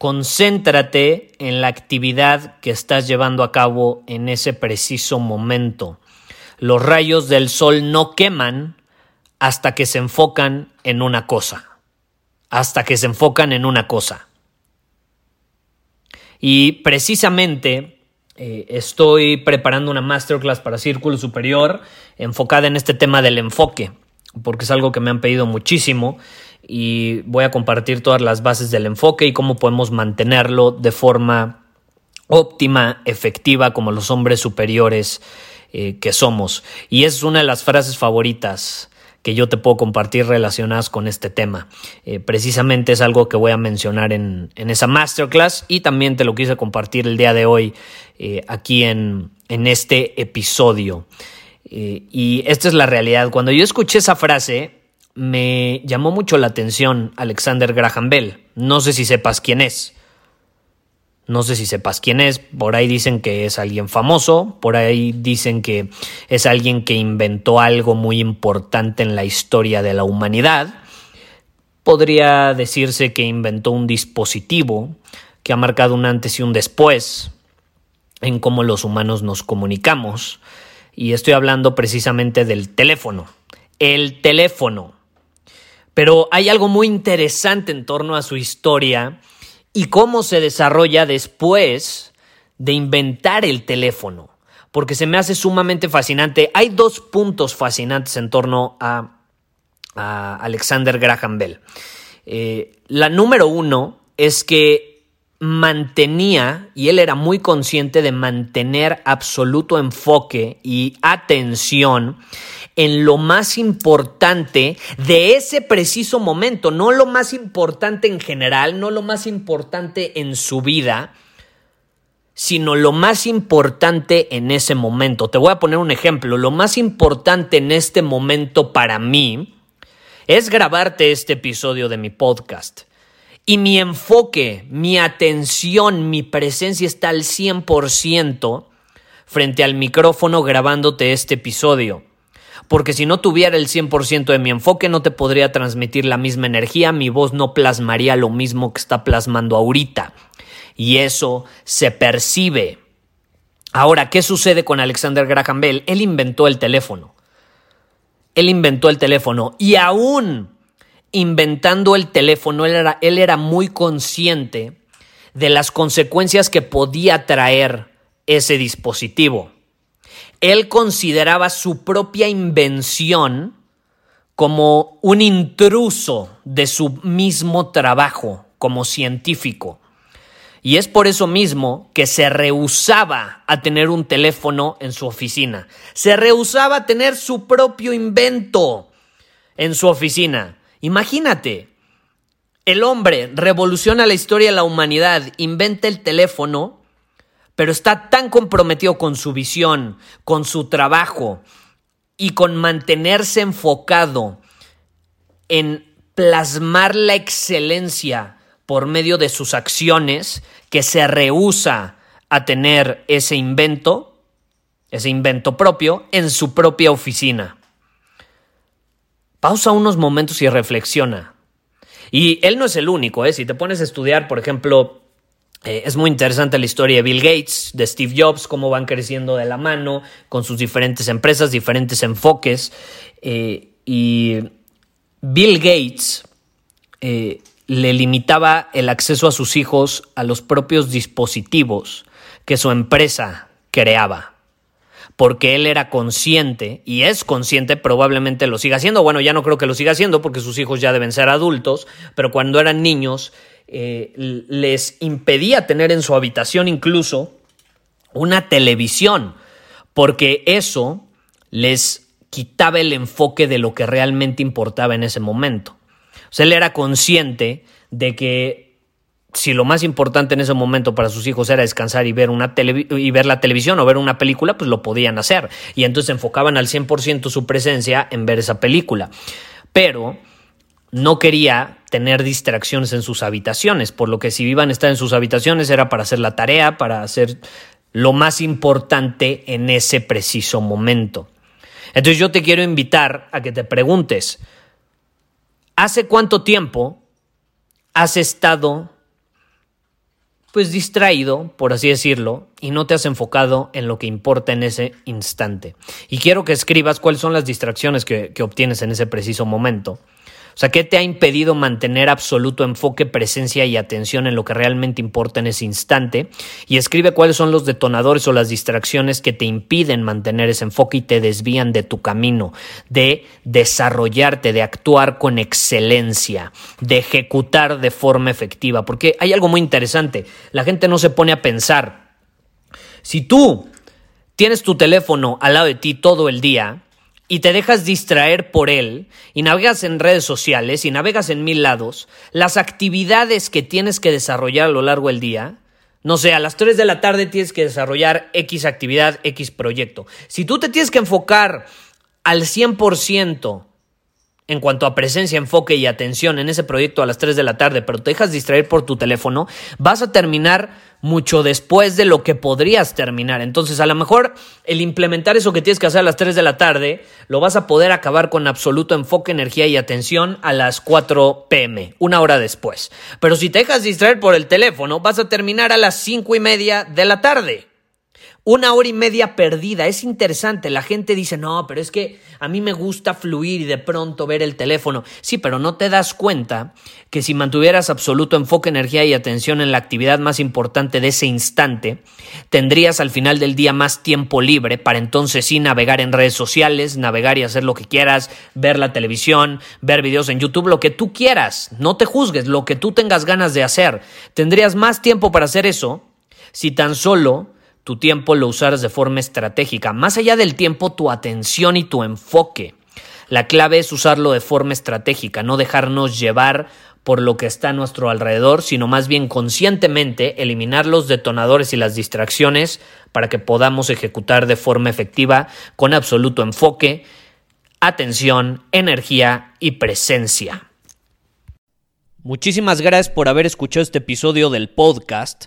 concéntrate en la actividad que estás llevando a cabo en ese preciso momento. Los rayos del sol no queman hasta que se enfocan en una cosa. Hasta que se enfocan en una cosa. Y precisamente eh, estoy preparando una masterclass para Círculo Superior enfocada en este tema del enfoque, porque es algo que me han pedido muchísimo y voy a compartir todas las bases del enfoque y cómo podemos mantenerlo de forma óptima, efectiva, como los hombres superiores eh, que somos. Y es una de las frases favoritas que yo te puedo compartir relacionadas con este tema. Eh, precisamente es algo que voy a mencionar en, esa masterclass y también te lo quise compartir el día de hoy eh, aquí en, en, este episodio. y esta es la realidad. Cuando yo escuché esa frase, me llamó mucho la atención Alexander Graham Bell. No sé si sepas quién es. No sé si sepas quién es. Por ahí dicen que es alguien famoso. Por ahí dicen que es alguien que inventó algo muy importante en la historia de la humanidad. Podría decirse que inventó un dispositivo que ha marcado un antes y un después en cómo los humanos nos comunicamos. Y estoy hablando precisamente del teléfono. El teléfono. Pero hay algo muy interesante en torno a su historia y cómo se desarrolla después de inventar el teléfono, porque se me hace sumamente fascinante. Hay dos puntos fascinantes en torno a, Alexander Graham Bell. Eh, la número uno es que mantenía, y él era muy consciente de mantener absoluto enfoque y atención en lo más importante de ese preciso momento, no lo más importante en general, no lo más importante en su vida, sino lo más importante en ese momento. Te voy a poner un ejemplo. Lo más importante en este momento para mí es grabarte este episodio de mi podcast. Y mi enfoque, mi atención, mi presencia está al 100% frente al micrófono grabándote este episodio porque si no tuviera el 100% de mi enfoque no te podría transmitir la misma energía, mi voz no plasmaría lo mismo que está plasmando ahorita. Y eso se percibe. Ahora, ¿qué sucede con Alexander Graham Bell? Él inventó el teléfono. Él inventó el teléfono y aún inventando el teléfono, él era, él era muy consciente de las consecuencias que podía traer ese dispositivo él consideraba su propia invención como un intruso de su mismo trabajo como científico. Y es por eso mismo que se rehusaba a tener un teléfono en su oficina. Se rehusaba a tener su propio invento en su oficina. Imagínate, el hombre revoluciona la historia de la humanidad, inventa el teléfono pero está tan comprometido con su visión, con su trabajo y con mantenerse enfocado en plasmar la excelencia por medio de sus acciones que se rehúsa a tener ese invento, ese invento propio, en su propia oficina. Pausa unos momentos y reflexiona. Y él no es el único, ¿eh? Si te pones a estudiar, por ejemplo, eh, es muy interesante la historia de Bill Gates, de Steve Jobs, cómo van creciendo de la mano con sus diferentes empresas, diferentes enfoques. Eh, y Bill Gates, eh, le limitaba el acceso a sus hijos a los propios dispositivos que su empresa creaba. Porque él era consciente, y es consciente, probablemente lo siga haciendo. Bueno, ya no creo que lo siga haciendo porque sus hijos ya deben ser adultos, pero cuando eran niños eh, les impedía tener en su habitación incluso una televisión, porque eso les quitaba el enfoque de lo que realmente importaba en ese momento. O sea, él era consciente de que si lo más importante en ese momento para sus hijos era descansar y ver, una y ver la televisión o ver una película, pues lo podían hacer. Y entonces enfocaban al 100% su presencia en ver esa película. Pero no quería tener distracciones en sus habitaciones, por lo que si iban a estar en sus habitaciones era para hacer la tarea, para hacer lo más importante en ese preciso momento. Entonces yo te quiero invitar a que te preguntes, ¿hace cuánto tiempo has estado pues distraído, por así decirlo, y no te has enfocado en lo que importa en ese instante? Y quiero que escribas cuáles son las distracciones que, que obtienes en ese preciso momento sea, ¿qué te ha impedido mantener absoluto enfoque, presencia y atención en lo que realmente importa en ese instante? Y escribe cuáles son los detonadores o las distracciones que te impiden mantener ese enfoque y te desvían de tu camino, de desarrollarte, de actuar con excelencia, de ejecutar de forma efectiva. Porque hay algo muy interesante, la gente no se pone a pensar. Si tú tienes tu teléfono al lado de ti todo el día, y te dejas distraer por él y navegas en redes sociales y navegas en mil lados, las actividades que tienes que desarrollar a lo largo del día, no sé, a las 3 de la tarde tienes que desarrollar X actividad, X proyecto. Si tú te tienes que enfocar al 100% en cuanto a presencia, enfoque y atención en ese proyecto a las 3 de la tarde, pero te dejas distraer por tu teléfono, vas a terminar mucho después de lo que podrías terminar. Entonces, a lo mejor el implementar eso que tienes que hacer a las 3 de la tarde, lo vas a poder acabar con absoluto enfoque, energía y atención a las 4 pm, una hora después. Pero si te dejas distraer por el teléfono, vas a terminar a las 5 y media de la tarde. Una hora y media perdida. Es interesante. La gente dice, no, pero es que a mí me gusta fluir y de pronto ver el teléfono. Sí, pero no te das cuenta que si mantuvieras absoluto enfoque, energía y atención en la actividad más importante de ese instante, tendrías al final del día más tiempo libre para entonces sí navegar en redes sociales, navegar y hacer lo que quieras, ver la televisión, ver videos en YouTube, lo que tú quieras. No te juzgues, lo que tú tengas ganas de hacer. Tendrías más tiempo para hacer eso si tan solo tu tiempo lo usaras de forma estratégica. Más allá del tiempo, tu atención y tu enfoque. La clave es usarlo de forma estratégica, no dejarnos llevar por lo que está a nuestro alrededor, sino más bien conscientemente eliminar los detonadores y las distracciones para que podamos ejecutar de forma efectiva con absoluto enfoque, atención, energía y presencia. Muchísimas gracias por haber escuchado este episodio del podcast.